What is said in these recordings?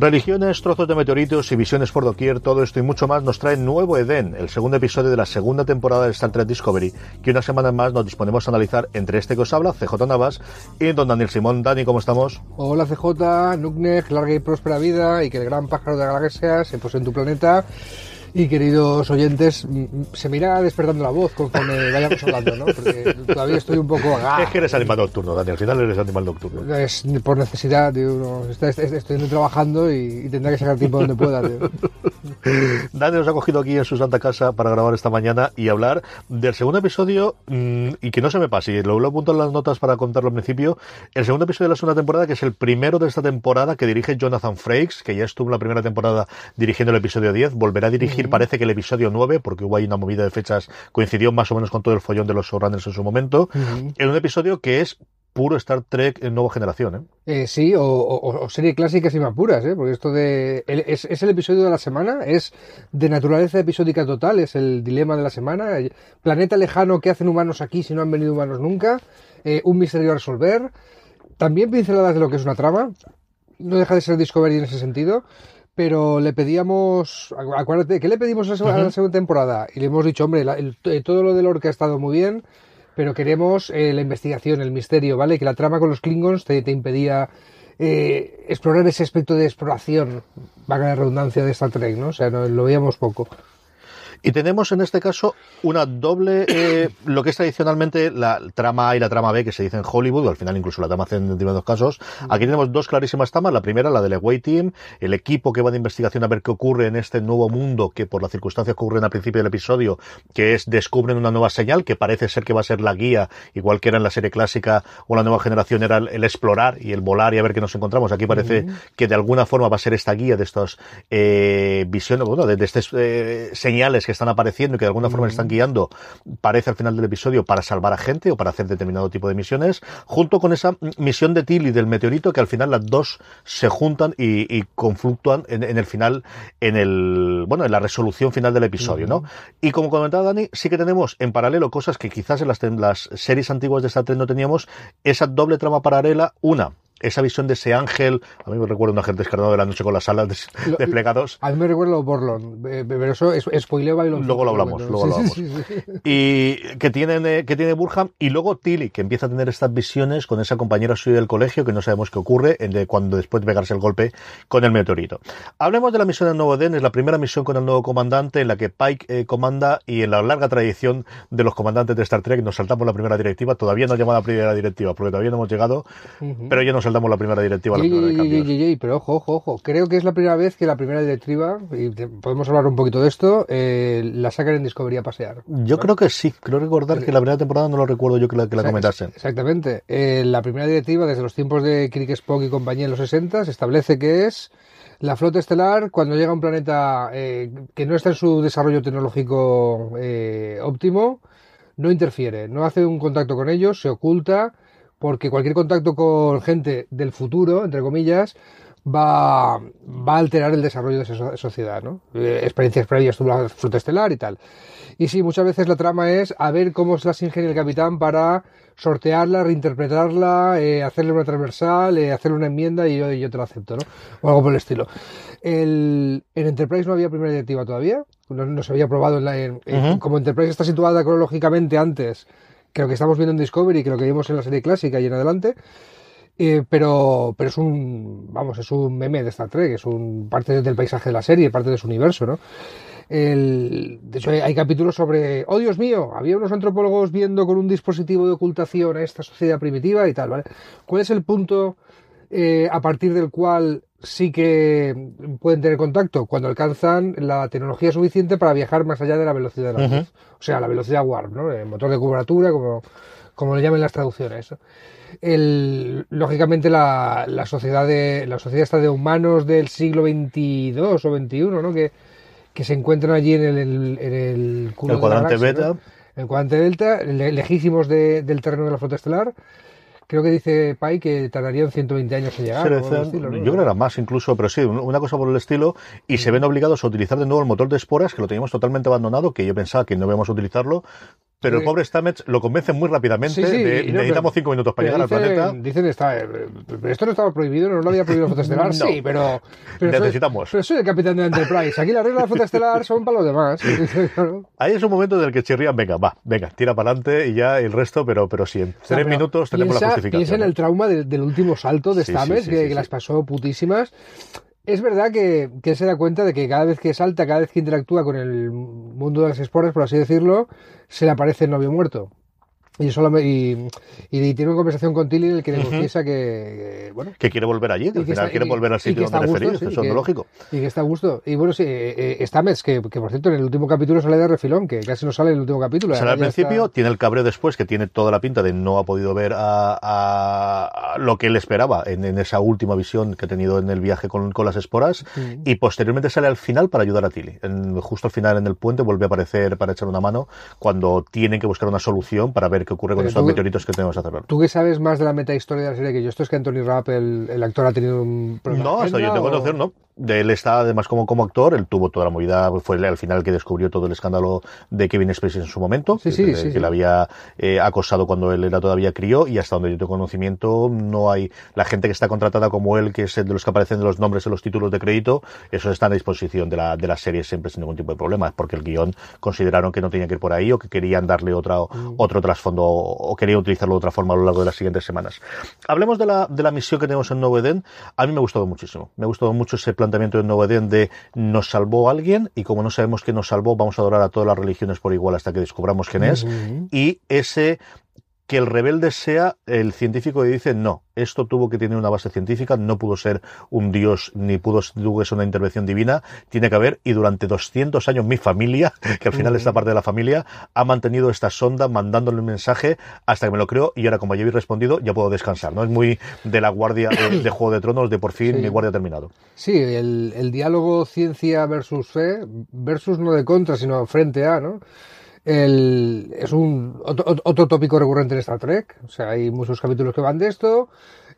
Religiones, trozos de meteoritos y visiones por doquier, todo esto y mucho más nos trae Nuevo Edén, el segundo episodio de la segunda temporada de Star Trek Discovery, que una semana más nos disponemos a analizar entre este que os habla, CJ Navas, y don Daniel Simón. Dani, ¿cómo estamos? Hola CJ, Nuknek, larga y próspera vida y que el gran pájaro de la galaxia se pose en tu planeta y queridos oyentes, se me irá despertando la voz conforme vayamos hablando, ¿no? Porque todavía estoy un poco... Es que eres animal nocturno, Dani, al final eres animal nocturno. Es por necesidad, tío, estoy trabajando y, y, tendrá que sacar tiempo donde pueda, tío. Dani nos ha cogido aquí en su santa casa para grabar esta mañana y hablar del segundo episodio, mmm, y que no se me pase, lo, lo apunto en las notas para contarlo al principio, el segundo episodio de la segunda temporada, que es el primero de esta temporada que dirige Jonathan Frakes, que ya estuvo en la primera temporada dirigiendo el episodio 10, volverá a dirigir parece que el episodio 9, porque hubo ahí una movida de fechas, coincidió más o menos con todo el follón de los showrunners en su momento, uh -huh. en un episodio que es puro Star Trek en nueva generación, ¿eh? eh sí, o, o, o, serie clásica sin apuras, ¿eh? Porque esto de... El, es, es, el episodio de la semana, es de naturaleza episódica total, es el dilema de la semana. Planeta lejano, ¿qué hacen humanos aquí si no han venido humanos nunca? Eh, un misterio a resolver. También pinceladas de lo que es una trama. No deja de ser Discovery en ese sentido pero le pedíamos, acuérdate, ¿qué le pedimos a la, segunda, uh -huh. temporada? Y le hemos dicho, hombre, la, el, todo lo de Lorca ha estado muy bien, pero queremos eh, la investigación, el misterio, ¿vale? Que la trama con los Klingons te, te impedía eh, explorar ese aspecto de exploración, vaga la redundancia de Star Trek, ¿no? O sea, no, lo veíamos poco. Y tenemos en este caso una doble, eh, lo que es tradicionalmente la trama A y la trama B que se dice en Hollywood, o al final incluso la trama C en determinados casos. Aquí tenemos dos clarísimas tramas. La primera, la del Away Team, el equipo que va de investigación a ver qué ocurre en este nuevo mundo que por las circunstancias que ocurren al principio del episodio, que es descubren una nueva señal que parece ser que va a ser la guía, igual que era en la serie clásica o la nueva generación era el, el explorar y el volar y a ver qué nos encontramos. Aquí parece uh -huh. que de alguna forma va a ser esta guía de estas eh, visiones, bueno, de, de estas eh, señales que están apareciendo y que de alguna forma están guiando, parece al final del episodio, para salvar a gente o para hacer determinado tipo de misiones, junto con esa misión de Tilly del meteorito, que al final las dos se juntan y, y confluctúan en, en, el final, en el, bueno, en la resolución final del episodio. ¿no? Y como comentaba Dani, sí que tenemos en paralelo cosas que quizás en las, en las series antiguas de Star Trek no teníamos, esa doble trama paralela, una, esa visión de ese ángel, a mí me recuerda un ángel descarnado de la noche con las alas desplegados. A mí me recuerda a Borlon, pero eso es spoileo lo Luego lo hablamos, luego lo hablamos. Sí, sí, sí, y que tiene, que tiene Burham, y luego Tilly, que empieza a tener estas visiones con esa compañera suya del colegio, que no sabemos qué ocurre, de cuando después de pegarse el golpe con el meteorito. Hablemos de la misión del Nuevo Den, es la primera misión con el nuevo comandante, en la que Pike eh, comanda, y en la larga tradición de los comandantes de Star Trek, nos saltamos la primera directiva, todavía no llamada primera directiva, porque todavía no hemos llegado, uh -huh. pero ya nos saltamos la primera directiva. La primera de pero ojo, ojo, ojo. Creo que es la primera vez que la primera directiva, y podemos hablar un poquito de esto, eh, la sacan en Discovery a pasear. Yo ¿no? creo que sí. Creo recordar que la primera temporada no lo recuerdo yo que la, que la comentasen. Exactamente. Eh, la primera directiva, desde los tiempos de Kirk Spock y compañía en los 60, se establece que es la flota estelar, cuando llega a un planeta eh, que no está en su desarrollo tecnológico eh, óptimo, no interfiere, no hace un contacto con ellos, se oculta, porque cualquier contacto con gente del futuro, entre comillas, va, va a alterar el desarrollo de esa sociedad, ¿no? Eh, experiencias previas sobre la flota estelar y tal. Y sí, muchas veces la trama es a ver cómo se las ingenia el capitán para sortearla, reinterpretarla, eh, hacerle una transversal, eh, hacerle una enmienda y yo, yo, te lo acepto, ¿no? O algo por el estilo. El, en Enterprise no había primera directiva todavía, no, no se había probado en la, en, uh -huh. como Enterprise está situada cronológicamente antes que lo que estamos viendo en Discovery, que lo que vimos en la serie clásica y en adelante. Eh, pero, pero es un, vamos, es un meme de Star Trek, es un parte del paisaje de la serie, parte de su universo, ¿no? El, de hecho, hay, capítulos sobre, oh Dios mío, había unos antropólogos viendo con un dispositivo de ocultación a esta sociedad primitiva y tal, ¿vale? ¿Cuál es el punto eh, a partir del cual sí que pueden tener contacto? Cuando alcanzan la tecnología suficiente para viajar más allá de la velocidad de la luz. Uh -huh. O sea, la velocidad warp, ¿no? El motor de cubratura, como, como le llaman las traducciones. El, lógicamente la, la, sociedad de la sociedad está de humanos del siglo XXII o XXI, ¿no? Que, que se encuentran allí en el, en el, culo el cuadrante galaxia, beta. ¿no? El cuadrante delta, le, lejísimos de, del terreno de la flota estelar. Creo que dice Pai que tardarían 120 años en llegar. Sí, decían, estilo, ¿no? Yo creo que era más incluso, pero sí, una cosa por el estilo. Y se ven obligados a utilizar de nuevo el motor de esporas, que lo teníamos totalmente abandonado, que yo pensaba que no íbamos a utilizarlo. Pero el pobre Stamets lo convence muy rápidamente. Sí, sí, de, no, necesitamos cinco minutos para llegar dicen, al planeta. Dicen, está, eh, esto no estaba prohibido, no lo había prohibido la flota estelar. No. Sí, pero. pero Necesitamos. Soy, pero soy el capitán de Enterprise. Aquí las reglas de la flota estelar son para los demás. Ahí es un momento en el que chirrían, venga, va, venga, tira para adelante y ya el resto, pero, pero sí, en tres pero minutos tenemos piensa, la justificación. Piensa en el trauma del, del último salto de Sí, Stamets, sí, sí, que, sí, que las sí. pasó putísimas. Es verdad que, que se da cuenta de que cada vez que salta, cada vez que interactúa con el mundo de las esporas, por así decirlo, se le aparece el novio muerto. Y, solo, y, y, tiene una conversación con Tilly en el que le confiesa que, que, bueno, que quiere volver allí, que al final está, quiere volver al sitio donde gusto, referir, sí, eso es lógico. Y que está a gusto. Y bueno, sí, eh, Stamets, que, que, por cierto en el último capítulo sale de refilón, que casi no sale en el último capítulo. Sale al principio, está... tiene el cabreo después, que tiene toda la pinta de no ha podido ver a, a, a lo que él esperaba en, en, esa última visión que ha tenido en el viaje con, con las esporas, mm. y posteriormente sale al final para ayudar a Tilly. En, justo al final en el puente vuelve a aparecer para echar una mano cuando tienen que buscar una solución para ver qué ocurre con tú, meteoritos que tenemos a cerrar. ¿Tú qué sabes más de la metahistoria de la serie que yo? Esto es que Anthony Rapp, el, el actor, ha tenido un problema. No, hasta yo tengo conocer, no. De él está además como, como actor, él tuvo toda la movida, fue al final el que descubrió todo el escándalo de Kevin Spacey en su momento, sí, sí, que, sí, que sí. le había eh, acosado cuando él era todavía crío y hasta donde yo tengo conocimiento no hay la gente que está contratada como él, que es de los que aparecen de los nombres en los títulos de crédito, eso está a disposición de la, de la serie siempre sin ningún tipo de problema, porque el guion consideraron que no tenía que ir por ahí o que querían darle otra, mm. otro trasfondo o querían utilizarlo de otra forma a lo largo de las siguientes semanas. Hablemos de la, de la misión que tenemos en Nuevo Eden. A mí me ha gustado muchísimo. Me ha gustado mucho ese planteamiento de Nuevo de nos salvó alguien y como no sabemos quién nos salvó, vamos a adorar a todas las religiones por igual hasta que descubramos quién es. Uh -huh. Y ese que el rebelde sea el científico que dice no, esto tuvo que tener una base científica, no pudo ser un dios ni pudo ser una intervención divina, tiene que haber, y durante 200 años mi familia, que al final esta parte de la familia, ha mantenido esta sonda mandándole un mensaje hasta que me lo creo y ahora como ya habéis respondido ya puedo descansar, ¿no? Es muy de la guardia de, de Juego de Tronos, de por fin sí. mi guardia ha terminado. Sí, el, el diálogo ciencia versus fe, versus no de contra, sino frente a, ¿no? El, es un otro, otro, tópico recurrente en Star Trek. O sea, hay muchos capítulos que van de esto.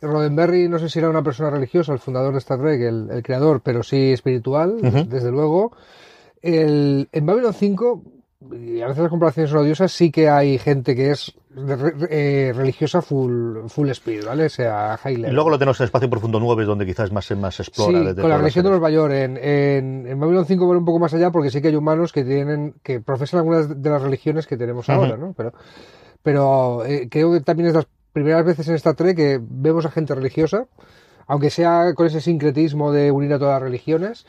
Roddenberry, no sé si era una persona religiosa, el fundador de Star Trek, el, el creador, pero sí espiritual, uh -huh. desde luego. El, en Babylon 5, y a veces las comparaciones son odiosas, sí que hay gente que es eh, religiosa full, full speed, ¿vale? O sea, high level. Y luego lo tenemos en Espacio Profundo 9, donde quizás más, más explora. Sí, con la religión de los Bayor. En, en, en Babylon 5 van un poco más allá porque sí que hay humanos que tienen, que profesan algunas de las religiones que tenemos uh -huh. ahora, ¿no? Pero, pero eh, creo que también es las primeras veces en Star Trek que vemos a gente religiosa, aunque sea con ese sincretismo de unir a todas las religiones,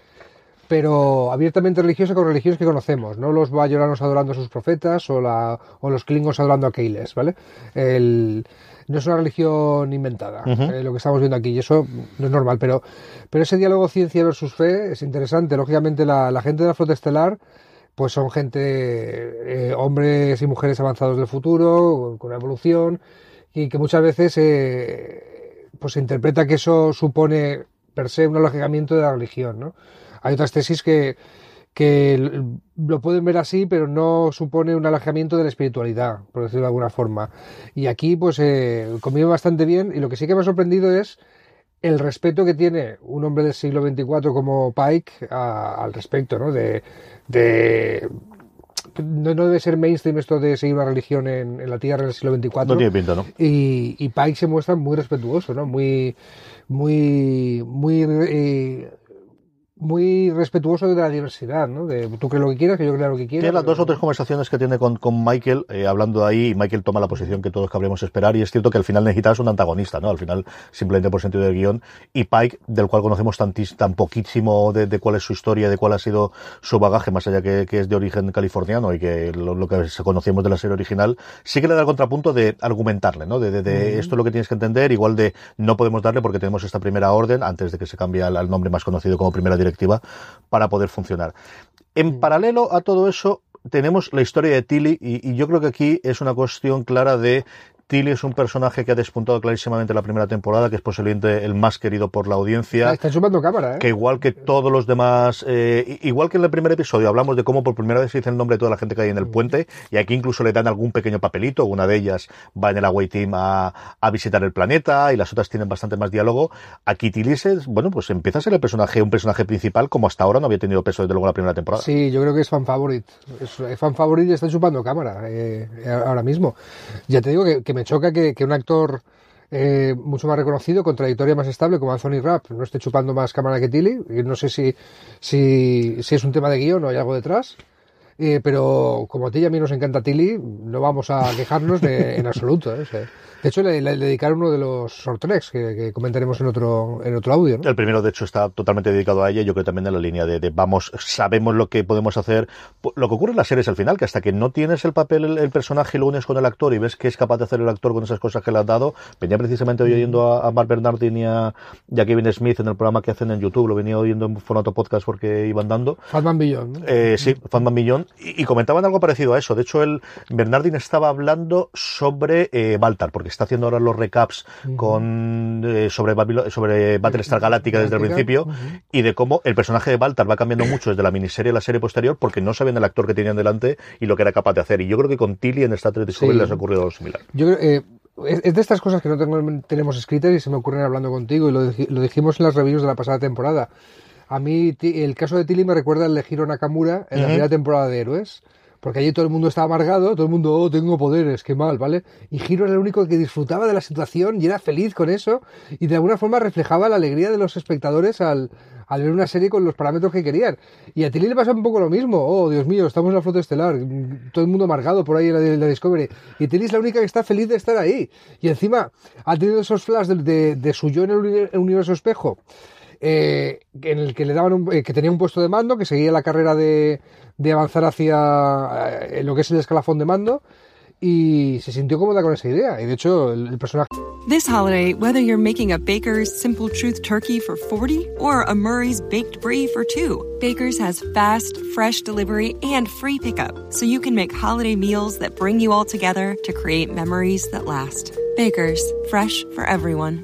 pero abiertamente religiosa con religiones que conocemos, no los bayoranos adorando a sus profetas o, la, o los klingons adorando a Keiles, ¿vale? El, no es una religión inventada, uh -huh. eh, lo que estamos viendo aquí, y eso no es normal, pero, pero ese diálogo ciencia versus fe es interesante. Lógicamente, la, la gente de la flota estelar pues son gente, eh, hombres y mujeres avanzados del futuro, con una evolución, y que muchas veces eh, pues se interpreta que eso supone per se un alojamiento de la religión, ¿no? Hay otras tesis que, que lo pueden ver así, pero no supone un alejamiento de la espiritualidad, por decirlo de alguna forma. Y aquí, pues, eh, convive bastante bien, y lo que sí que me ha sorprendido es el respeto que tiene un hombre del siglo XXIV como Pike a, al respecto, ¿no? De, de no, no, debe ser mainstream esto de seguir una religión en, en la Tierra del siglo XXIV. No tiene pinta, ¿no? Y, y Pike se muestra muy respetuoso, ¿no? Muy, muy, muy, eh, muy respetuoso de la diversidad, ¿no? De tú crees lo que quieras, que yo crea lo que quiera. Tiene las dos o tres conversaciones que tiene con, con Michael, eh, hablando ahí, y Michael toma la posición que todos cabríamos esperar, y es cierto que al final necesitas un antagonista, ¿no? Al final, simplemente por sentido del guion, y Pike, del cual conocemos tantis- tan poquísimo de, de cuál es su historia, de cuál ha sido su bagaje, más allá que, que es de origen californiano y que lo, lo que conocemos de la serie original, sí que le da el contrapunto de argumentarle, ¿no? De, de- de esto es lo que tienes que entender, igual de no podemos darle porque tenemos esta primera orden, antes de que se cambie al, al nombre más conocido como primera directiva, para poder funcionar. En paralelo a todo eso, tenemos la historia de Tilly y, y yo creo que aquí es una cuestión clara de Tilly es un personaje que ha despuntado clarísimamente en la primera temporada, que es posiblemente el más querido por la audiencia. Está chupando cámara, ¿eh? Que igual que todos los demás, eh, igual que en el primer episodio hablamos de cómo por primera vez se dice el nombre de toda la gente que hay en el puente, y aquí incluso le dan algún pequeño papelito, una de ellas va en el away team a, a visitar el planeta, y las otras tienen bastante más diálogo. Aquí Tilly es, bueno, pues empieza a ser el personaje, un personaje principal, como hasta ahora no había tenido peso desde luego la primera temporada. Sí, yo creo que es fan favorite. Es, fan favorite y está chupando cámara eh, ahora mismo. Ya te digo que, que me choca que, un actor eh, mucho más reconocido, con trayectoria más estable, como Anthony Rapp, no esté chupando más cámara que Tilly. No sé si, si, si es un tema de guion o hay algo detrás. Eh, pero como a ti y a mí nos encanta Tilly, no vamos a quejarnos de- en absoluto. ¿eh? O sea, de hecho, le, le dedicaron uno de los short tracks que, que comentaremos en otro, en otro audio. ¿no? El primero, de hecho, está totalmente dedicado a ella. Yo creo también en la línea de, de vamos, sabemos lo que podemos hacer. Lo que ocurre en las series al final, que hasta que no tienes el papel, el, el personaje lo unes con el actor y ves que es capaz de hacer el actor con esas cosas que le has dado. Venía precisamente hoy oyendo a, a Mark Bernardin y a, y a Kevin Smith en el programa que hacen en YouTube. Lo venía oyendo en formato podcast porque iban dando. Fatman Beyond. ¿no? Eh, sí, Fatman Millón. Y, y comentaban algo parecido a eso. De hecho, el Bernardin estaba hablando sobre eh, Baltar, porque está haciendo ahora los recaps con eh, sobre, Babilo- sobre Battlestar Galactica desde el Galáctica, principio y de cómo el personaje de Baltar va cambiando mucho desde la miniserie a la serie posterior porque no sabían el actor que tenían delante y lo que era capaz de hacer. Y yo creo que con Tilly en Star Trek Discovery Sí. les ha ocurrido algo similar. Yo creo, eh, es de estas cosas que no tengo- tenemos escritas y se me ocurren hablando contigo y lo, lo dijimos en las reviews de la pasada temporada. A mí el caso de Tilly me recuerda al de Hiro Nakamura en la primera temporada de Héroes. Porque allí todo el mundo estaba amargado, todo el mundo, oh, tengo poderes, qué mal, ¿vale? Y Hiro era el único que disfrutaba de la situación y era feliz con eso y de alguna forma reflejaba la alegría de los espectadores al, al ver una serie con los parámetros que querían. Y a Tilly le pasa un poco lo mismo. Oh, Dios mío, estamos en la flota estelar. Todo el mundo amargado por ahí en la, en la Discovery. Y Tilly es la única que está feliz de estar ahí. Y encima ha tenido esos flashes de, de- de su yo en el universo espejo. Eh, en el que le daban un- eh, que tenía un puesto de mando, que seguía la carrera de, de avanzar hacia eh, lo que es el escalafón de mando, y se sintió cómoda con esa idea. Y de hecho, el, el personaje This holiday, whether you're making a Baker's Simple Truth turkey for 40 or a Murray's Baked Brie for 2, Baker's has fast, fresh delivery and free pickup, so you can make holiday meals that bring you all together to create memories that last. Baker's, fresh for everyone.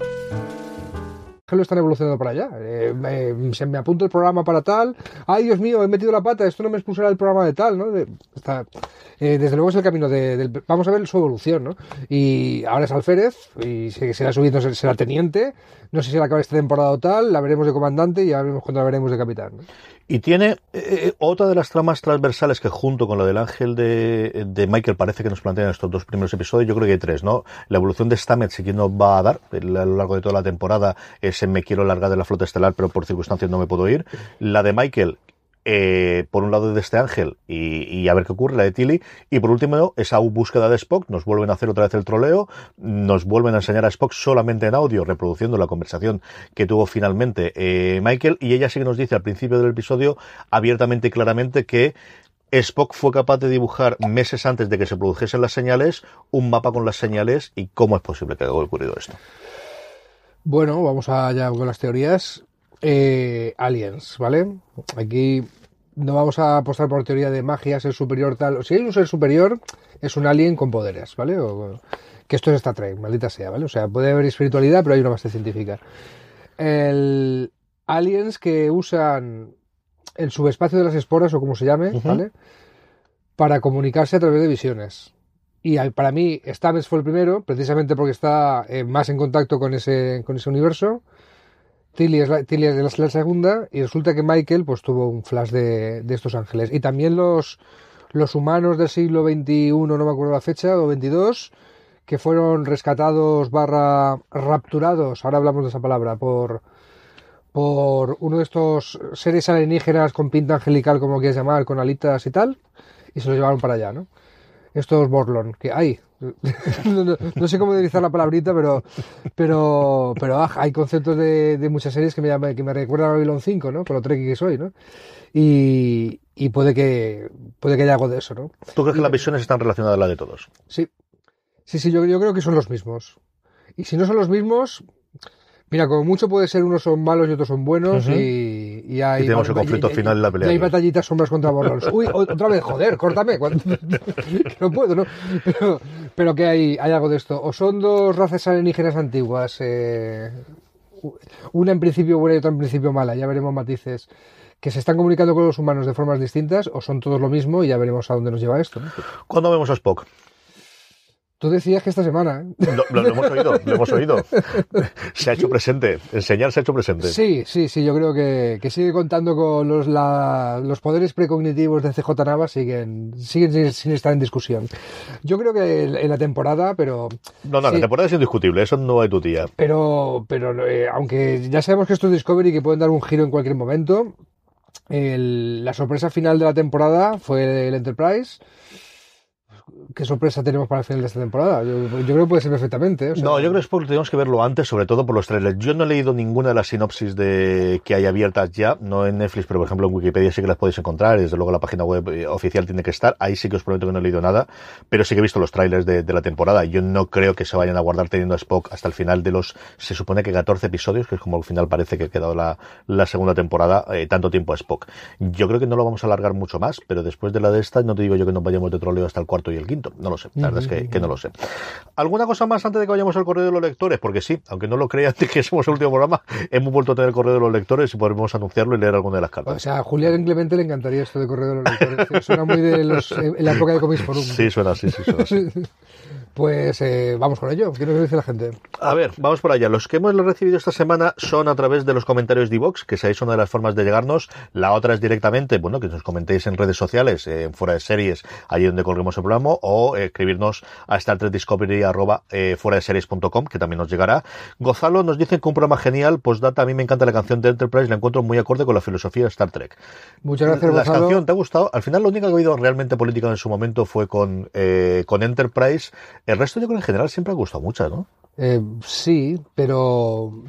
Lo están evolucionando para allá. Eh, me- se me apunta el programa para tal. Ay, Dios mío, he metido la pata. Esto no me expulsará el programa de tal, ¿no? De- está- eh, desde luego es el camino de, del. Vamos a ver su evolución, ¿no? Y ahora es alférez y se- será subiendo, será teniente. No sé si la acaba esta temporada o tal. La veremos de comandante y ya veremos cuando la veremos de capitán. ¿no? Y tiene eh, otra de las tramas transversales que junto con la del ángel de, de Michael parece que nos plantean estos dos primeros episodios, yo creo que hay tres, ¿no? La evolución de Stamets y quién nos va a dar el- a lo largo de toda la temporada ese me quiero largar de la flota estelar pero por circunstancias no me puedo ir. La de Michael, eh, por un lado de este ángel y, y a ver qué ocurre, la de Tilly, y por último esa búsqueda de Spock, nos vuelven a hacer otra vez el troleo, nos vuelven a enseñar a Spock solamente en audio, reproduciendo la conversación que tuvo finalmente eh, Michael, y ella sí que nos dice al principio del episodio abiertamente y claramente que Spock fue capaz de dibujar meses antes de que se produjesen las señales un mapa con las señales y cómo es posible que haya ocurrido esto. Bueno, vamos allá con las teorías. Eh, aliens, ¿vale? Aquí no vamos a apostar por teoría de magia, ser superior, tal. Si hay un ser superior, es un alien con poderes, ¿vale? O- que esto es Star Trek, maldita sea, ¿vale? O sea, puede haber espiritualidad, pero hay una base científica. El aliens que usan el subespacio de las esporas, o como se llame. ¿vale? Para comunicarse a través de visiones. Y para mí, Stamets fue el primero, precisamente porque está eh, más en contacto con ese, con ese universo. Tilly es, la, la segunda y resulta que Michael pues tuvo un flash de, de estos ángeles. Y también los, los humanos del siglo XXI, no me acuerdo la fecha, o 22, que fueron rescatados barra rapturados, ahora hablamos de esa palabra, por, por uno de estos seres alienígenas con pinta angelical, como quieras llamar, con alitas y tal, y se los llevaron para allá, ¿no? Estos Borlon, que hay, no, no, no, sé cómo utilizar la palabrita, pero pero pero ah, hay conceptos de, de, muchas series que me llaman, que me recuerdan a Babylon 5, ¿no? Por lo treki que soy, ¿no? Y, y, puede que puede que haya algo de eso, ¿no? ¿Tú crees y, que las visiones están relacionadas a la de todos? Sí. Sí, sí, yo, yo creo que son los mismos. Y si no son los mismos, Mira, como mucho puede ser unos son malos y otros son buenos uh -huh. y, y, hay... Y tenemos el conflicto y, final en la pelea. Y hay batallitas sombras contra borrones. Uy, otra vez, joder, córtame. no puedo, ¿no? Pero, pero que hay, hay algo de esto. O son dos razas alienígenas antiguas, eh, una en principio buena y otra en principio mala, ya veremos matices que se están comunicando con los humanos de formas distintas o son todos lo mismo y ya veremos a dónde nos lleva esto. ¿no? ¿Cuándo vemos a Spock? Tú decías que esta semana. ¿eh? Lo, lo, hemos oído, lo hemos oído. Se ha hecho presente. Enseñar se ha hecho presente. Sí, sí, sí. Yo creo que, que sigue contando con los, la, los poderes precognitivos de CJ Navas, siguen, siguen sin, sin, estar en discusión. Yo creo que en la temporada, pero. No, no, sí, la temporada es indiscutible, eso no hay tu tía. Pero, pero eh, aunque ya sabemos que esto es Discovery y que pueden dar un giro en cualquier momento, el, la sorpresa final de la temporada fue el Enterprise qué sorpresa tenemos para el final de esta temporada. Yo, yo creo que puede ser perfectamente. O sea, no, yo creo que tenemos que verlo antes, sobre todo por los trailers. Yo no he leído ninguna de las sinopsis de que hay abiertas ya, no en Netflix, pero por ejemplo en Wikipedia sí que las podéis encontrar. Desde luego la página web eh, oficial tiene que estar. Ahí sí que os prometo que no he leído nada, pero sí que he visto los trailers de, de la temporada. Yo no creo que se vayan a guardar teniendo a Spock hasta el final de los, se supone que 14 episodios, que es como al final parece que ha quedado la, la segunda temporada, eh, tanto tiempo a Spock. Yo creo que no lo vamos a alargar mucho más, pero después de la de esta, no te digo yo que nos vayamos de troleo hasta el cuarto y el quinto. No lo sé. La verdad es que, que, no lo sé. ¿Alguna cosa más antes de que vayamos al correo de los lectores? Porque sí, aunque no lo crean que somos el último programa, hemos vuelto a tener el correo de los lectores y podemos anunciarlo y leer alguna de las cartas. O sea, a Julián Clemente le encantaría esto de correo de los lectores. suena muy de los, en la época de Comics Forum. Sí, suena así, sí, suena así. Pues eh, vamos con ello. ¿Qué nos dice la gente? A ver, vamos por allá. Los que hemos recibido esta semana son a través de los comentarios de iVox, que seáis una de las formas de llegarnos. La otra es directamente, bueno, que nos comentéis en redes sociales, eh, fuera de series, allí donde colguemos el programa, o eh, escribirnos a Star Trek Discovery arroba eh, fuera de series.com, que también nos llegará. Gozalo nos dice que un programa genial, pues data, a mí me encanta la canción de Enterprise, la encuentro muy acorde con la filosofía de Star Trek. Muchas gracias, La Gonzalo. canción, ¿te ha gustado? Al final, lo único que he oído realmente política en su momento fue con, eh, con Enterprise. El resto, yo creo en general siempre ha gustado mucho, ¿no? Eh, sí, pero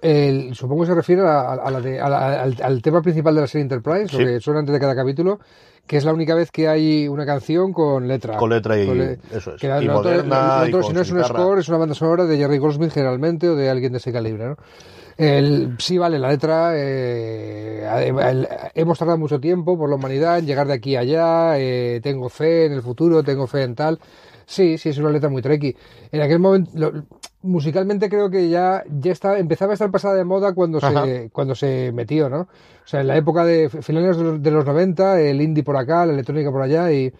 el, supongo que se refiere a, a la de, a la, al, al, tema principal de la serie Enterprise, sí. lo que suena antes de cada capítulo, que es la única vez que hay una canción con letra. Con letra y con le, eso es. Que y moderna, otro, y si no es un score, es una banda sonora de Jerry Goldsmith generalmente o de alguien de ese calibre, ¿no? El, sí, vale, la letra. Eh, el, hemos tardado mucho tiempo por la humanidad en llegar de aquí a allá. Eh, tengo fe en el futuro, tengo fe en tal. Sí, sí, es una letra muy trequi. En aquel momento, lo, musicalmente creo que ya, ya está, empezaba a estar pasada de moda cuando se, cuando se metió, ¿no? O sea, en la época de finales de los, de los 90, el indie por acá, la electrónica por allá y,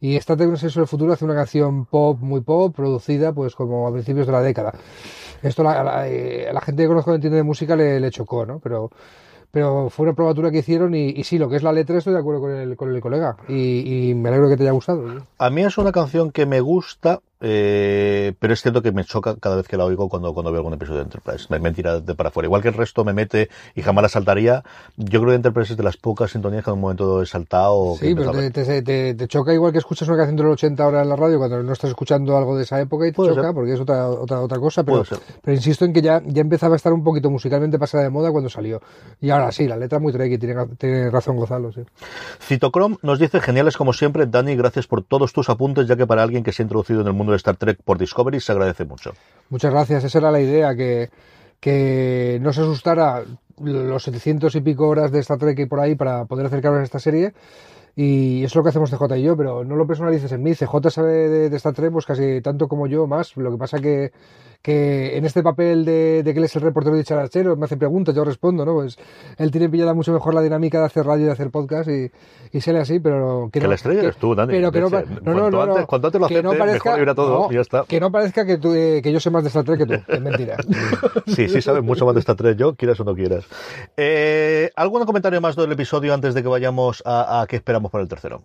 y Trek Sexo del Futuro hace una canción pop, muy pop, producida pues como a principios de la década. Esto la, la, eh, la gente que conozco que entiende de música le, le chocó, ¿no? Pero pero fue una probatura que hicieron y, y, sí, lo que es la letra estoy de acuerdo con el, con el colega y, y, me alegro que te haya gustado. A mí es una canción que me gusta, eh, pero es cierto que me choca cada vez que la oigo cuando, cuando veo algún episodio de Enterprise. Me, me tira de para afuera. Igual que el resto me mete y jamás la saltaría. Yo creo que Enterprise es de las pocas sintonías que en un momento he saltado. Sí, pero te, te, te, te, choca igual que escuchas una canción de los 80 ahora en la radio cuando no estás escuchando algo de esa época y te choca ser. porque es otra, otra, otra cosa. Pero, pero insisto en que ya, ya empezaba a estar un poquito musicalmente pasada de moda cuando salió. Y ahora sí, la letra muy trequi, tiene, tiene razón Gonzalo. Sí. Citocrom nos dice, geniales como siempre, Dani, gracias por todos tus apuntes, ya que para alguien que se ha introducido en el mundo de Star Trek por Discovery se agradece mucho. Muchas gracias, esa era la idea, que, que no se asustara los 700 y pico horas de Star Trek y por ahí para poder acercarnos a esta serie Y eso es lo que hacemos CJ y yo, pero no lo personalices en mí. CJ sabe de, de Star Trek pues casi tanto como yo, más. Lo que pasa que, que en este papel de, de que él es el reportero de charachero, me hace preguntas, yo respondo, ¿no? Pues él tiene pillada mucho mejor la dinámica de hacer radio y de hacer podcast y, y sale así, pero que, Que no, la estrella que- eres tú, Dani. Pero que no, no, no, Cuanto no, antes- cuanto antes lo Que no aceptes, parezca- mejor irá todo, no, y ya está. Que no parezca que, tú, eh, que yo sé más de Star Trek que tú, es mentira. Sí, sí, sabes mucho más de Star Trek yo, quieras o no quieras. Eh, ¿Algún comentario más del episodio antes de que vayamos a, a qué esperamos para el tercero?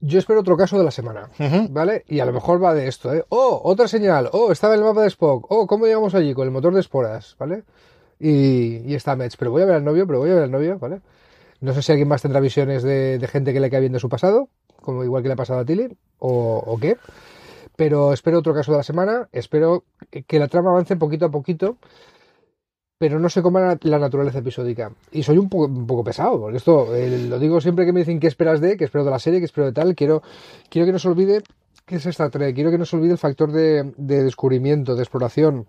Yo espero otro caso de la semana, ¿vale? Y a lo mejor va de esto, ¿eh? Oh, otra señal. Oh, estaba en el mapa de Spock. Oh, ¿cómo llegamos allí? Con el motor de esporas, ¿vale? Y, y está Metz. Pero voy a ver al novio, pero voy a ver al novio, ¿vale? No sé si alguien más tendrá visiones de, de gente que le cae bien de su pasado, como igual que le ha pasado a Tilly, o, o qué. Pero espero otro caso de la semana. Espero que la trama avance poquito a poquito pero no sé cómo era la naturaleza episódica. Y soy un poco, un poco pesado, porque esto eh, lo digo siempre que me dicen qué esperas de, qué espero de la serie, qué espero de tal. Quiero, quiero que no se olvide qué es Star Trek, quiero que no se olvide el factor de, de descubrimiento, de exploración.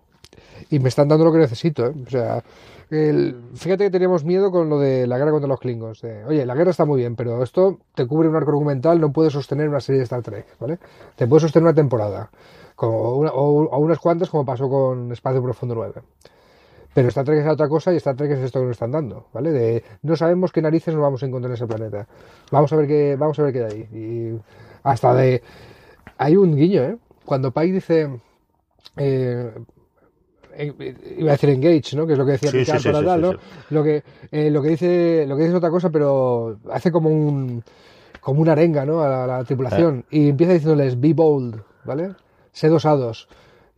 Y me están dando lo que necesito, ¿eh? O sea, el- fíjate que teníamos miedo con lo de la guerra contra los Klingons. Oye, la guerra está muy bien, pero esto te cubre un arco argumental, no puede sostener una serie de Star Trek, ¿vale? Te puede sostener una temporada, como una- o, o unas cuantas, como pasó con Espacio Profundo 9. Pero Star Trek es otra cosa y Star Trek es esto que nos están dando, ¿vale? De no sabemos qué narices nos vamos a encontrar en ese planeta. Vamos a ver qué, vamos a ver qué hay ahí. Y hasta de hay un guiño, ¿eh? Cuando Pike dice eh, eh, iba a decir engage, ¿no? Que es lo que decía Sí, Picard sí, sí, para sí, tal, sí, ¿no? Lo que eh, lo que dice lo que dice es otra cosa, pero hace como un como una arenga, ¿no? A la, a la tripulación Eh. y empieza diciéndoles be bold, ¿vale? Sed osados.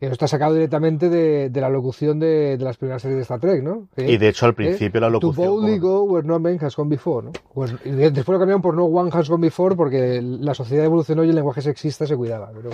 Esto está sacado directamente de, de la locución de, de las primeras series de Star Trek, ¿no? Y de hecho, al principio la locución... To boldly go where no man has gone before, ¿no? Pues, y de- después lo cambiaron por no one has gone before porque la sociedad evolucionó y el lenguaje sexista se cuidaba. Pero,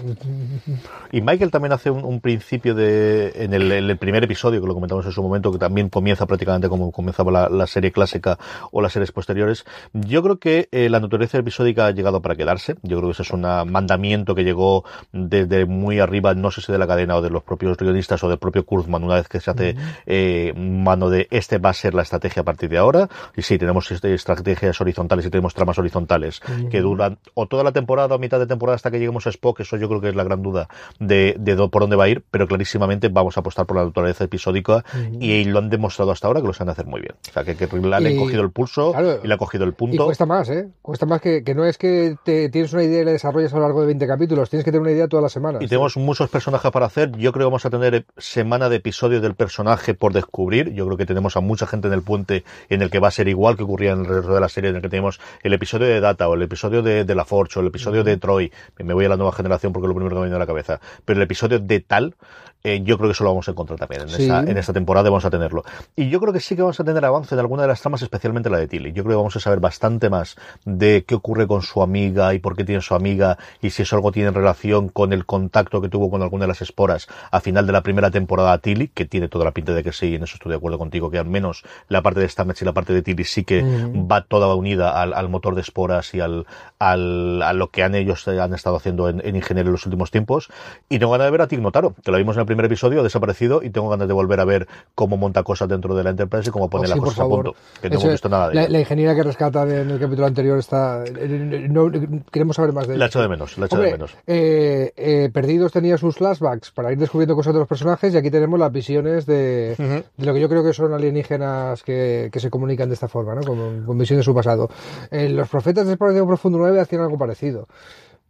Y Michael también hace un, un principio de en el, en el primer episodio, que lo comentamos en su momento, que también comienza prácticamente como comenzaba la, la serie clásica o las series posteriores. Yo creo que eh, la naturaleza episódica ha llegado para quedarse. Yo creo que ese es un mandamiento que llegó desde muy arriba, no sé si de la cadena o de los propios guionistas o del propio Kurzman, una vez que se hace eh, mano de este va a ser la estrategia a partir de ahora. Y sí, tenemos estrategias horizontales y tenemos tramas horizontales que duran o toda la temporada o mitad de temporada hasta que lleguemos a Spock. Eso yo creo que es la gran duda de, por dónde va a ir, pero clarísimamente vamos a apostar por la naturaleza episódica y lo han demostrado hasta ahora que lo saben hacer muy bien. O sea, que, que le han Y- cogido el pulso claro, y le han cogido el y punto. cuesta más, ¿eh? Cuesta más que, que no es que te, tienes una idea y la desarrollas a lo largo de 20 capítulos, tienes que tener una idea todas las semanas. Y tenemos muchos personajes para hacer. Yo creo que vamos a tener semana de episodios del personaje por descubrir. Yo creo que tenemos a mucha gente en el puente en el que va a ser igual que ocurría en el resto de la serie, en el que tenemos el episodio de Data o el episodio de, de La Forge o el episodio de Troy. Me voy a la nueva generación porque es lo primero que me viene a la cabeza. Pero el episodio de tal, eh, yo creo que eso lo vamos a encontrar también. En, Sí. esta, en esta temporada vamos a tenerlo. Y yo creo que sí que vamos a tener avance en alguna de las tramas, especialmente la de Tilly. Yo creo que vamos a saber bastante más de qué ocurre con su amiga y por qué tiene su amiga y si eso algo tiene relación con el contacto que tuvo con alguna de las esporas a final de la primera temporada a Tilly, que tiene toda la pinta de que sí, y en eso estoy de acuerdo contigo, que al menos la parte de Stamets y la parte de Tilly sí que va toda unida al, al motor de esporas y al, al, a lo que han ellos eh, han estado haciendo en, en Ingeniería en los últimos tiempos. Y tengo ganas de ver a Tig Notaro, que lo vimos en el primer episodio, ha desaparecido, y tengo ganas de volver a ver cómo monta cosas dentro de la Enterprise y cómo pone Oh, las sí, por cosas a punto. Que no Eso hemos visto nada de la, la ingeniera que rescatan en el capítulo anterior está. eh, no- queremos saber más de ella. La echo de menos, la echo Hombre, de menos. eh, eh, Perdidos tenía sus flashbacks para ir descubriendo cosas de los personajes y aquí tenemos las visiones de, de lo que yo creo que son alienígenas que, que se comunican de esta forma, ¿no? Con, con visiones de su pasado. Eh, los profetas de Espacio Profundo 9 hacían algo parecido,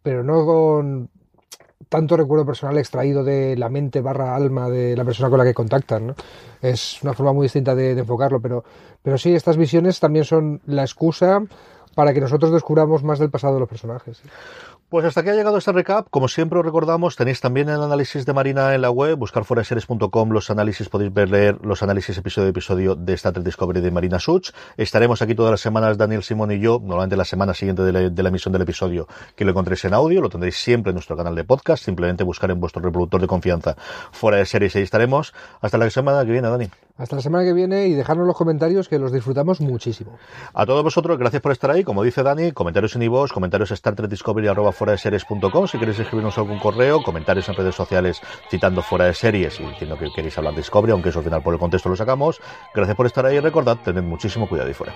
pero no con tanto recuerdo personal extraído de la mente barra alma de la persona con la que contactan, ¿no? Es una forma muy distinta de, de enfocarlo, pero, pero sí, estas visiones también son la excusa para que nosotros descubramos más del pasado de los personajes. ¿sí? Pues hasta aquí ha llegado este recap. Como siempre os recordamos, tenéis también el análisis de Marina en la web, buscar fueraseries.com los análisis, podéis ver, leer los análisis episodio a episodio de Star Trek Discovery de Marina Such. Estaremos aquí todas las semanas, Daniel Simón y yo, normalmente la semana siguiente de la, de la emisión del episodio, que lo encontréis en audio, lo tendréis siempre en nuestro canal de podcast, simplemente buscar en vuestro reproductor de confianza fuera de series y ahí estaremos. Hasta la semana que viene, Dani. Hasta la semana que viene y dejarnos los comentarios que los disfrutamos muchísimo. A todos vosotros, gracias por estar ahí. Como dice Dani, comentarios en iVoox, comentarios Star Trek Discovery arroba fuera de series.com. Si queréis escribirnos algún correo, comentarios en redes sociales citando fuera de series y diciendo que queréis hablar de Discovery, aunque eso al final por el contexto lo sacamos. Gracias por estar ahí y recordad, tened muchísimo cuidado y fuera.